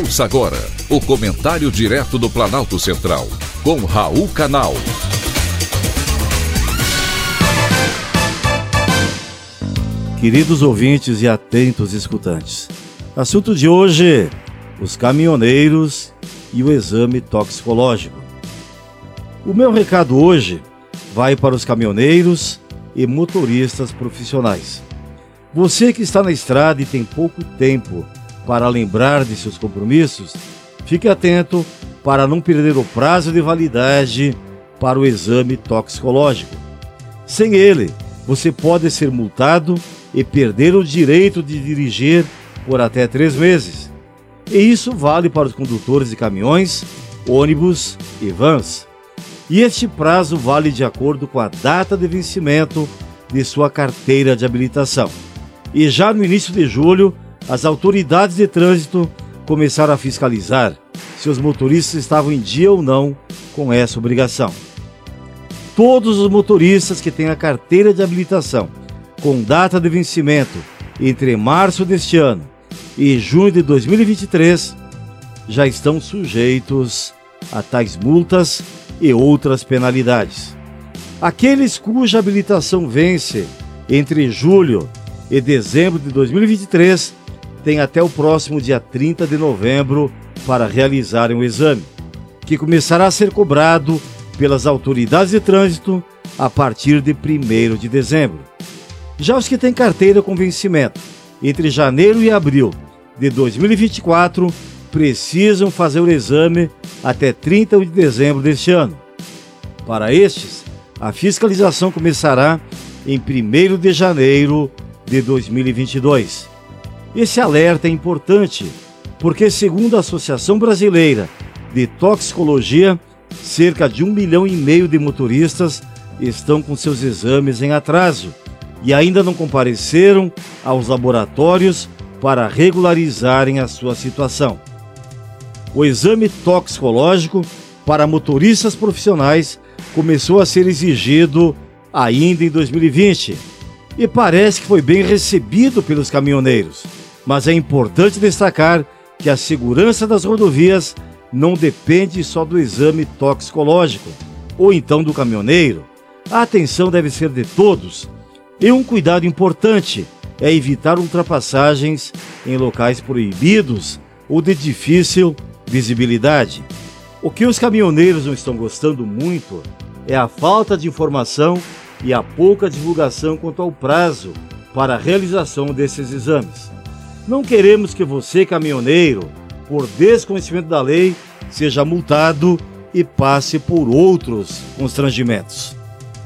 Ouça agora o comentário direto do Planalto Central, com Raul Canal. Queridos ouvintes e atentos escutantes, assunto de hoje: os caminhoneiros e o exame toxicológico. O meu recado hoje vai para os caminhoneiros e motoristas profissionais. Você que está na estrada e tem pouco tempo para lembrar de seus compromissos, fique atento para não perder o prazo de validade para o exame toxicológico. Sem ele, você pode ser multado e perder o direito de dirigir por até três meses. E isso vale para os condutores de caminhões, ônibus e vans. E este prazo vale de acordo com a data de vencimento de sua carteira de habilitação. E já no início de julho, as autoridades de trânsito começaram a fiscalizar se os motoristas estavam em dia ou não com essa obrigação. Todos os motoristas que têm a carteira de habilitação com data de vencimento entre março deste ano e junho de 2023 já estão sujeitos a tais multas e outras penalidades. Aqueles cuja habilitação vence entre julho e dezembro de 2023 têm até o próximo dia 30 de novembro para realizarem o exame, que começará a ser cobrado pelas autoridades de trânsito a partir de 1 de dezembro. Já os que têm carteira com vencimento entre janeiro e abril de 2024 precisam fazer o exame até 30 de dezembro deste ano. Para estes, a fiscalização começará em 1 de janeiro de 2022. Esse alerta é importante porque, segundo a Associação Brasileira de Toxicologia, cerca de um milhão e meio de motoristas estão com seus exames em atraso e ainda não compareceram aos laboratórios para regularizarem a sua situação. O exame toxicológico para motoristas profissionais começou a ser exigido ainda em 2020 e parece que foi bem recebido pelos caminhoneiros. Mas é importante destacar que a segurança das rodovias não depende só do exame toxicológico ou então do caminhoneiro. A atenção deve ser de todos e um cuidado importante é evitar ultrapassagens em locais proibidos ou de difícil visibilidade. O que os caminhoneiros não estão gostando muito é a falta de informação e a pouca divulgação quanto ao prazo para a realização desses exames. Não queremos que você, caminhoneiro, por desconhecimento da lei, seja multado e passe por outros constrangimentos.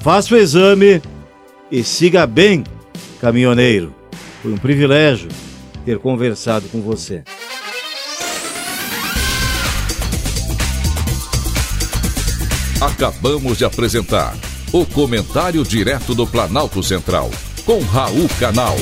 Faça o exame e siga bem, caminhoneiro. Foi um privilégio ter conversado com você. Acabamos de apresentar o Comentário Direto do Planalto Central, com Raul Canal.